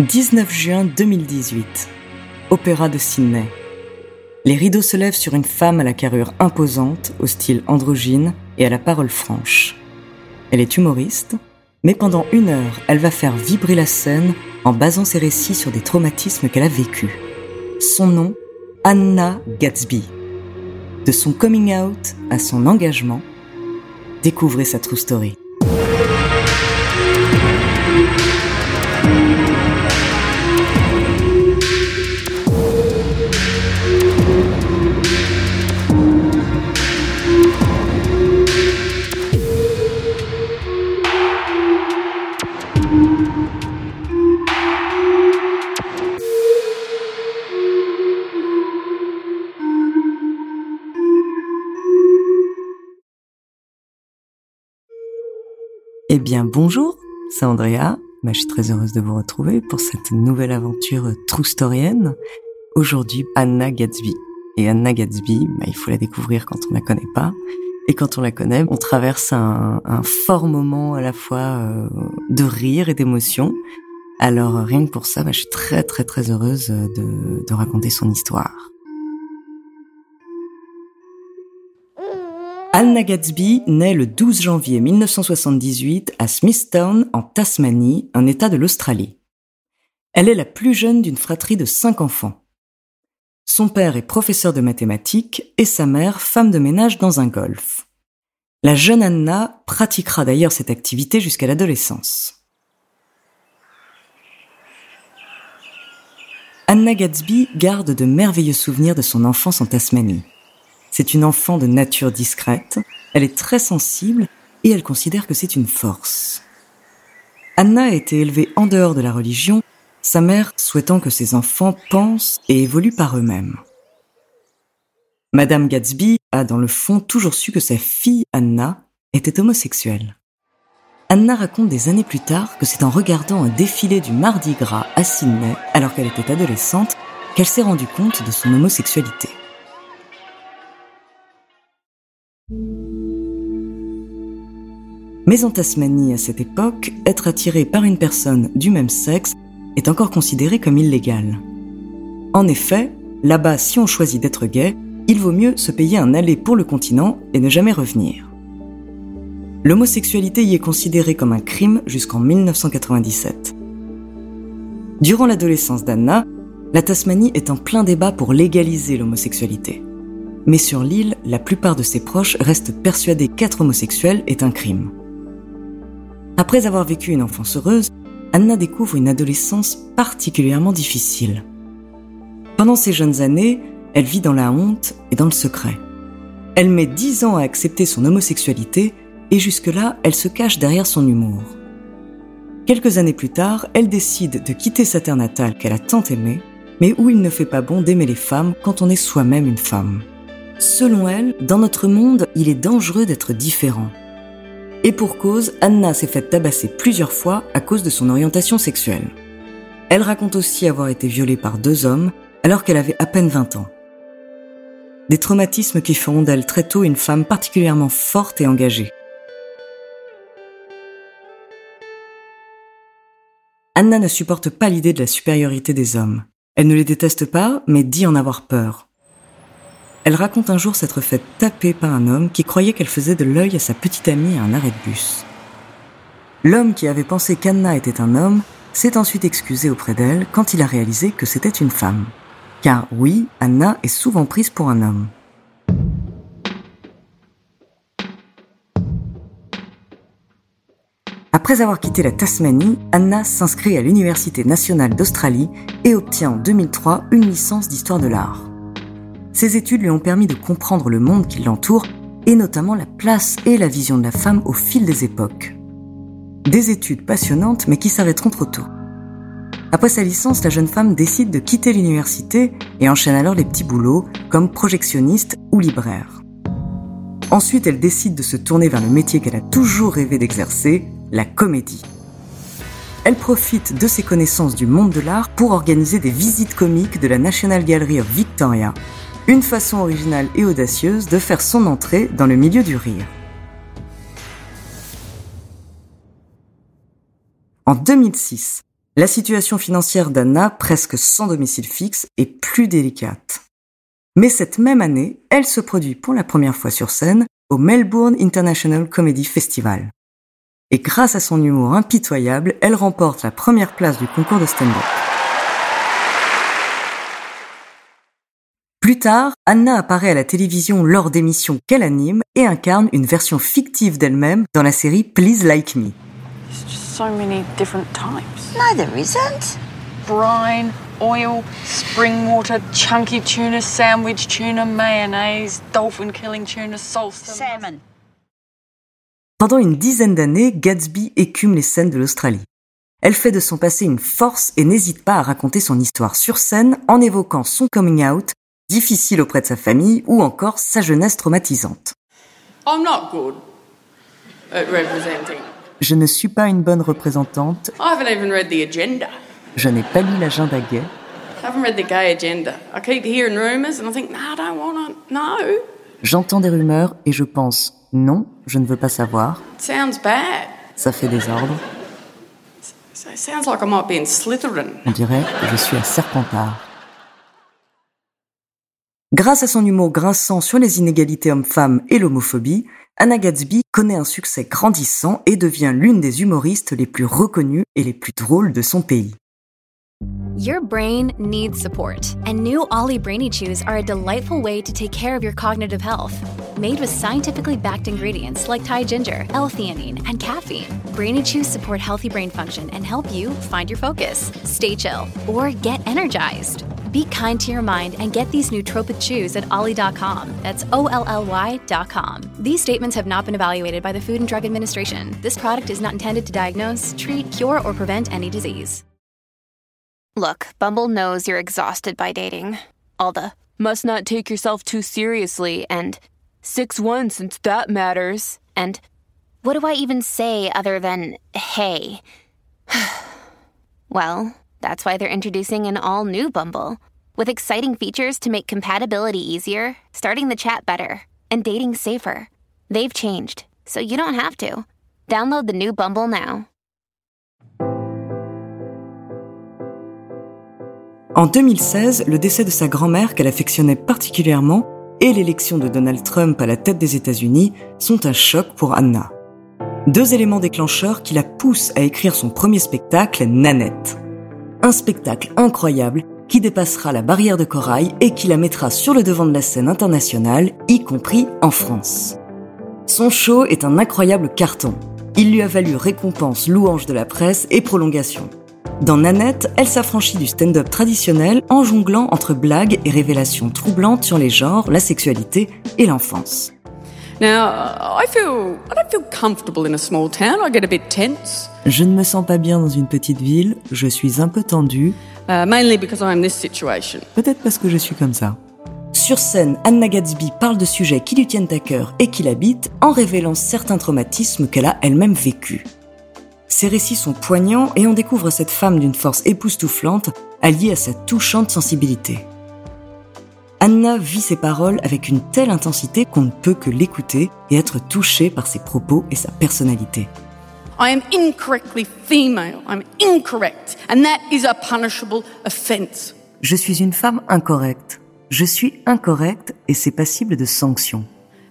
19 juin 2018. Opéra de Sydney. Les rideaux se lèvent sur une femme à la carrure imposante, au style androgyne et à la parole franche. Elle est humoriste, mais pendant une heure, elle va faire vibrer la scène en basant ses récits sur des traumatismes qu'elle a vécus. Son nom, Anna Gatsby. De son coming out à son engagement, découvrez sa true story. Bien, bonjour, c'est Andrea. Bah, je suis très heureuse de vous retrouver pour cette nouvelle aventure true storienne. Aujourd'hui, Anna Gatsby. Et Anna Gatsby, bah, il faut la découvrir quand on la connaît pas. Et quand on la connaît, on traverse un, fort moment à la fois euh, de rire et d'émotion. Alors rien que pour ça, bah, je suis très très très heureuse de, de raconter son histoire. Anna Gatsby naît le 12 janvier 1978 à Smithtown, en Tasmanie, un État de l'Australie. Elle est la plus jeune d'une fratrie de cinq enfants. Son père est professeur de mathématiques et sa mère femme de ménage dans un golf. La jeune Anna pratiquera d'ailleurs cette activité jusqu'à l'adolescence. Anna Gatsby garde de merveilleux souvenirs de son enfance en Tasmanie. C'est une enfant de nature discrète, elle est très sensible et elle considère que c'est une force. Anna a été élevée en dehors de la religion, sa mère souhaitant que ses enfants pensent et évoluent par eux-mêmes. Madame Gatsby a dans le fond toujours su que sa fille Anna était homosexuelle. Anna raconte des années plus tard que c'est en regardant un défilé du Mardi Gras à Sydney, alors qu'elle était adolescente, qu'elle s'est rendue compte de son homosexualité. Mais en Tasmanie, à cette époque, être attiré par une personne du même sexe est encore considéré comme illégal. En effet, là-bas, si on choisit d'être gay, il vaut mieux se payer un aller pour le continent et ne jamais revenir. L'homosexualité y est considérée comme un crime jusqu'en 1997. Durant l'adolescence d'Anna, la Tasmanie est en plein débat pour légaliser l'homosexualité. Mais sur l'île, la plupart de ses proches restent persuadés qu'être homosexuel est un crime. Après avoir vécu une enfance heureuse, Anna découvre une adolescence particulièrement difficile. Pendant ces jeunes années, elle vit dans la honte et dans le secret. Elle met dix ans à accepter son homosexualité et jusque-là, elle se cache derrière son humour. Quelques années plus tard, elle décide de quitter sa terre natale qu'elle a tant aimée, mais où il ne fait pas bon d'aimer les femmes quand on est soi-même une femme. Selon elle, dans notre monde, il est dangereux d'être différent. Et pour cause, Anna s'est faite tabasser plusieurs fois à cause de son orientation sexuelle. Elle raconte aussi avoir été violée par deux hommes alors qu'elle avait à peine 20 ans. Des traumatismes qui feront d'elle très tôt une femme particulièrement forte et engagée. Anna ne supporte pas l'idée de la supériorité des hommes. Elle ne les déteste pas, mais dit en avoir peur. Elle raconte un jour s'être fait taper par un homme qui croyait qu'elle faisait de l'œil à sa petite amie à un arrêt de bus. L'homme qui avait pensé qu'Anna était un homme s'est ensuite excusé auprès d'elle quand il a réalisé que c'était une femme. Car oui, Anna est souvent prise pour un homme. Après avoir quitté la Tasmanie, Anna s'inscrit à l'Université nationale d'Australie et obtient en 2003 une licence d'histoire de l'art. Ses études lui ont permis de comprendre le monde qui l'entoure et notamment la place et la vision de la femme au fil des époques. Des études passionnantes mais qui s'arrêteront trop tôt. Après sa licence, la jeune femme décide de quitter l'université et enchaîne alors les petits boulots comme projectionniste ou libraire. Ensuite, elle décide de se tourner vers le métier qu'elle a toujours rêvé d'exercer, la comédie. Elle profite de ses connaissances du monde de l'art pour organiser des visites comiques de la National Gallery of Victoria, une façon originale et audacieuse de faire son entrée dans le milieu du rire. En 2006, la situation financière d'Anna, presque sans domicile fixe, est plus délicate. Mais cette même année, elle se produit pour la première fois sur scène au Melbourne International Comedy Festival et grâce à son humour impitoyable, elle remporte la première place du concours de stand-up. Plus tard, Anna apparaît à la télévision lors d'émissions qu'elle anime et incarne une version fictive d'elle-même dans la série Please Like Me. so many different types. No, there isn't. Brine, oil, spring water, chunky tuna, sandwich tuna, mayonnaise, dolphin killing tuna, salsa. Salmon. Pendant une dizaine d'années, Gatsby écume les scènes de l'Australie. Elle fait de son passé une force et n'hésite pas à raconter son histoire sur scène en évoquant son coming out, difficile auprès de sa famille ou encore sa jeunesse traumatisante. I'm not good at representing. Je ne suis pas une bonne représentante, I haven't even read the agenda. je n'ai pas lu l'agenda gay, I haven't read the gay agenda. I keep hearing rumours and I think, no, I don't want to. No. j'entends des rumeurs et je pense non, je ne veux pas savoir, It sounds bad. ça fait désordre, So it sounds like I might be in Slytherin. on dirait que je suis à Serpentard. Grâce à son humour grinçant sur les inégalités hommes-femmes et l'homophobie, Anna Gatsby connaît un succès grandissant et devient l'une des humoristes les plus reconnues et les plus drôles de son pays. Your brain needs support, and new Ollie Brainy Chews are a delightful way to take care of your cognitive health. Made with scientifically backed ingredients like Thai ginger, L-theanine, and caffeine, Brainy Chews support healthy brain function and help you find your focus, stay chill, or get energized. Be kind to your mind and get these nootropic chews at ollie.com. That's O-L-L-Y.com. These statements have not been evaluated by the Food and Drug Administration. This product is not intended to diagnose, treat, cure, or prevent any disease. Look, Bumble knows you're exhausted by dating. All the must not take yourself too seriously and 6 1 since that matters. And what do I even say other than hey? well, that's why they're introducing an all new Bumble with exciting features to make compatibility easier, starting the chat better, and dating safer. They've changed, so you don't have to. Download the new Bumble now. En 2016, le décès de sa grand-mère qu'elle affectionnait particulièrement et l'élection de Donald Trump à la tête des États-Unis sont un choc pour Anna. Deux éléments déclencheurs qui la poussent à écrire son premier spectacle, Nanette. Un spectacle incroyable qui dépassera la barrière de corail et qui la mettra sur le devant de la scène internationale, y compris en France. Son show est un incroyable carton. Il lui a valu récompense, louange de la presse et prolongation. Dans Nanette, elle s'affranchit du stand-up traditionnel en jonglant entre blagues et révélations troublantes sur les genres, la sexualité et l'enfance. Je ne me sens pas bien dans une petite ville, je suis un peu tendue, uh, mainly because I'm in this situation. peut-être parce que je suis comme ça. Sur scène, Anna Gatsby parle de sujets qui lui tiennent à cœur et qui l'habitent en révélant certains traumatismes qu'elle a elle-même vécus. Ces récits sont poignants et on découvre cette femme d'une force époustouflante alliée à sa touchante sensibilité. Anna vit ses paroles avec une telle intensité qu'on ne peut que l'écouter et être touché par ses propos et sa personnalité. I am incorrectly female. I'm incorrect, and that is a punishable offence. Je suis une femme incorrecte. je suis incorrecte et c'est passible de sanctions.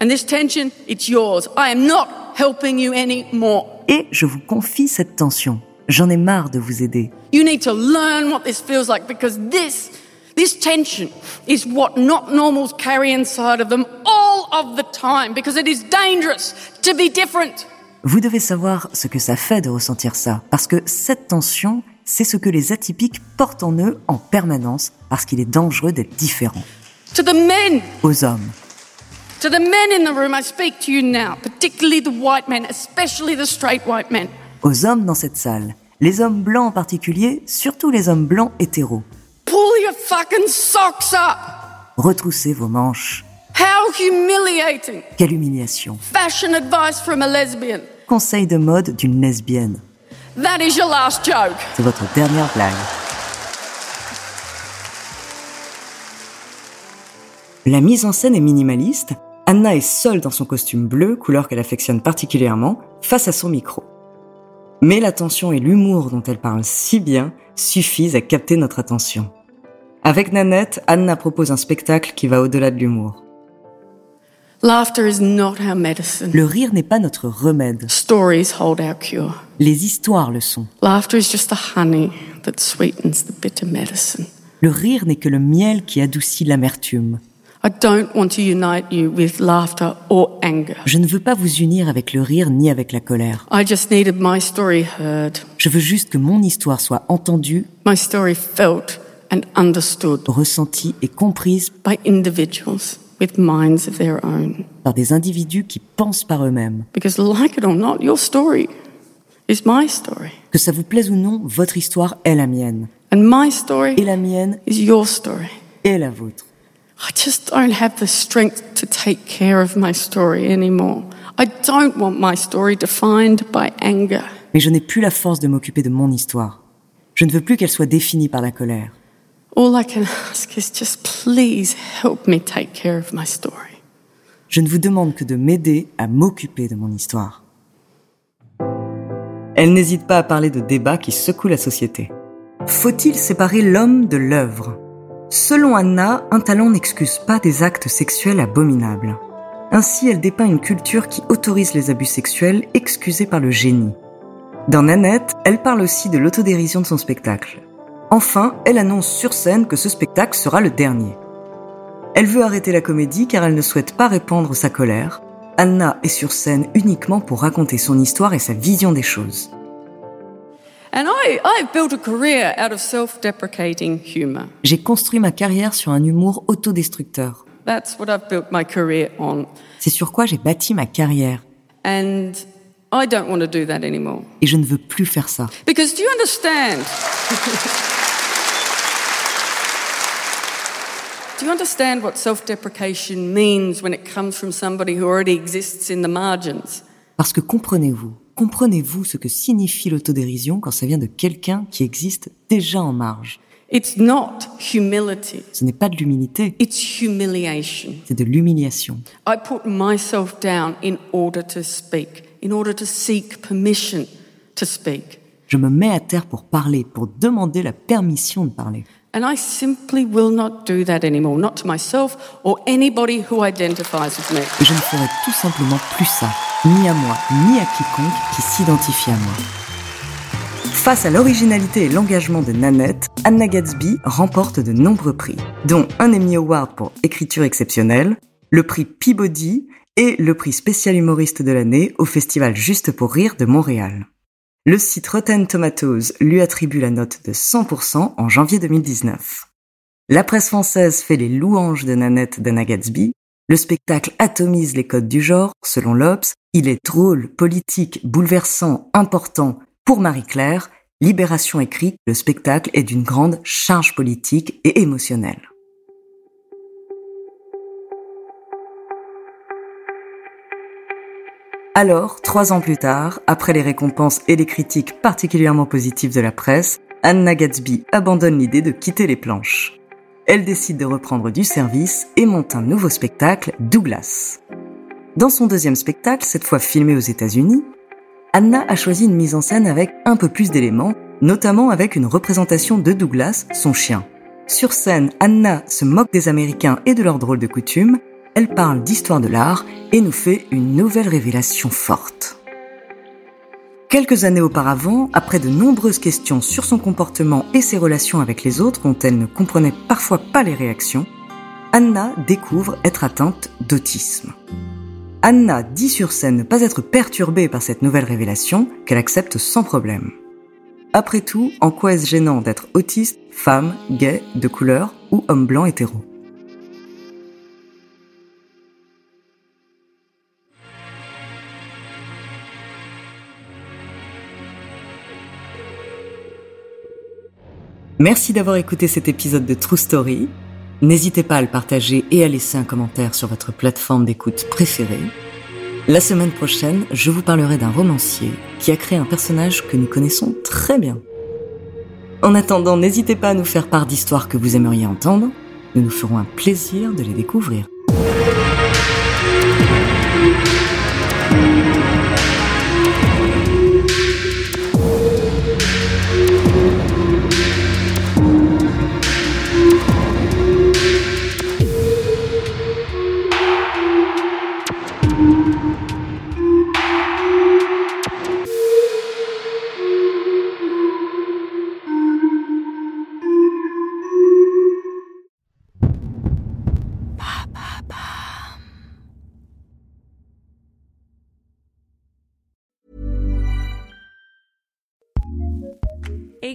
And this tension, it's yours. I am not helping you anymore. Et je vous confie cette tension. J'en ai marre de vous aider. You need to learn what this feels like because this, this tension is what not normals carry inside of them all of the time because it is dangerous to be different. Vous devez savoir ce que ça fait de ressentir ça, parce que cette tension, c'est ce que les atypiques portent en eux en permanence, parce qu'il est dangereux d'être différent. To the men, Aux hommes, to the men in the room, I speak to you now, particularly the white men, especially the straight white men. aux hommes dans cette salle, les hommes blancs en particulier, surtout les hommes blancs hétéros. Fucking socks up. Retroussez vos manches. How humiliating. Quelle humiliation. Fashion advice from a lesbian. Conseil de mode d'une lesbienne. That is your last joke. C'est votre dernière blague. La mise en scène est minimaliste. Anna est seule dans son costume bleu, couleur qu'elle affectionne particulièrement, face à son micro. Mais l'attention et l'humour dont elle parle si bien suffisent à capter notre attention. Avec Nanette, Anna propose un spectacle qui va au-delà de l'humour. Laughter is not our medicine. Le rire n'est pas notre remède. Stories hold our cure. Les histoires le sont. Laughter is just the honey that sweetens the bitter medicine. Le rire n'est que le miel qui adoucit l'amertume. I don't want to unite you with laughter or anger. Je ne veux pas vous unir avec le rire ni avec la colère. I just needed my story heard, Je veux juste que mon histoire soit entendue, my story felt and understood ressentie et comprise by individuals with minds of their own. par des individus qui pensent par eux-mêmes. Because, like it or not, your story is my story. Que ça vous plaise ou non, votre histoire est la mienne. And my story Et la mienne is your story. est la vôtre. I just don't have the strength to take care of my story anymore. I don't want my story defined by anger. Mais je n'ai plus la force de m'occuper de mon histoire. Je ne veux plus qu'elle soit définie par la colère. All I can ask is just please help me take care of my story. Je ne vous demande que de m'aider à m'occuper de mon histoire. Elle n'hésite pas à parler de débats qui secouent la société. Faut-il séparer l'homme de l'œuvre? Selon Anna, un talent n'excuse pas des actes sexuels abominables. Ainsi, elle dépeint une culture qui autorise les abus sexuels excusés par le génie. Dans Nanette, elle parle aussi de l'autodérision de son spectacle. Enfin, elle annonce sur scène que ce spectacle sera le dernier. Elle veut arrêter la comédie car elle ne souhaite pas répandre sa colère. Anna est sur scène uniquement pour raconter son histoire et sa vision des choses. J'ai construit ma carrière sur un humour autodestructeur. C'est sur quoi j'ai bâti ma carrière. And I don't want to do that anymore. Et je ne veux plus faire ça. Because do you understand? do you understand what self deprecation means when it comes from somebody who already exists in the margins? Parce que comprenez-vous, comprenez-vous ce que signifie l'autodérision quand ça vient de quelqu'un qui existe déjà en marge? It's not humility, Ce n'est pas de l'humilité, it's humiliation. c'est de l'humiliation. I put myself down in order to speak, in order to seek permission to speak. Je me mets à terre pour parler, pour demander la permission de parler. And I simply will not do that anymore, not to myself or anybody who identifies with me. Je ne ferai tout simplement plus ça, ni à moi, ni à quiconque qui s'identifie à moi. Face à l'originalité et l'engagement de Nanette, Anna Gatsby remporte de nombreux prix, dont un Emmy Award pour écriture exceptionnelle, le prix Peabody et le prix spécial humoriste de l'année au festival Juste pour rire de Montréal. Le site Rotten Tomatoes lui attribue la note de 100% en janvier 2019. La presse française fait les louanges de Nanette d'Anna Gatsby. Le spectacle atomise les codes du genre, selon l'Obs. Il est drôle, politique, bouleversant, important. Pour Marie-Claire, Libération écrit, le spectacle est d'une grande charge politique et émotionnelle. Alors, trois ans plus tard, après les récompenses et les critiques particulièrement positives de la presse, Anna Gatsby abandonne l'idée de quitter les planches. Elle décide de reprendre du service et monte un nouveau spectacle, Douglas. Dans son deuxième spectacle, cette fois filmé aux États-Unis, Anna a choisi une mise en scène avec un peu plus d'éléments, notamment avec une représentation de Douglas, son chien. Sur scène, Anna se moque des Américains et de leurs drôles de coutumes, elle parle d'histoire de l'art et nous fait une nouvelle révélation forte. Quelques années auparavant, après de nombreuses questions sur son comportement et ses relations avec les autres dont elle ne comprenait parfois pas les réactions, Anna découvre être atteinte d'autisme. Anna dit sur scène ne pas être perturbée par cette nouvelle révélation qu'elle accepte sans problème. Après tout, en quoi est-ce gênant d'être autiste, femme, gay, de couleur ou homme blanc hétéro? Merci d'avoir écouté cet épisode de True Story. N'hésitez pas à le partager et à laisser un commentaire sur votre plateforme d'écoute préférée. La semaine prochaine, je vous parlerai d'un romancier qui a créé un personnage que nous connaissons très bien. En attendant, n'hésitez pas à nous faire part d'histoires que vous aimeriez entendre. Nous nous ferons un plaisir de les découvrir.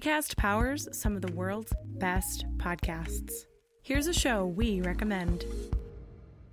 ACAST powers some of the world's best podcasts. Here's a show we recommend.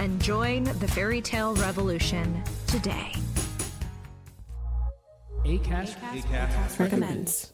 and join the fairy tale revolution today. ACAST, ACAST, recommends.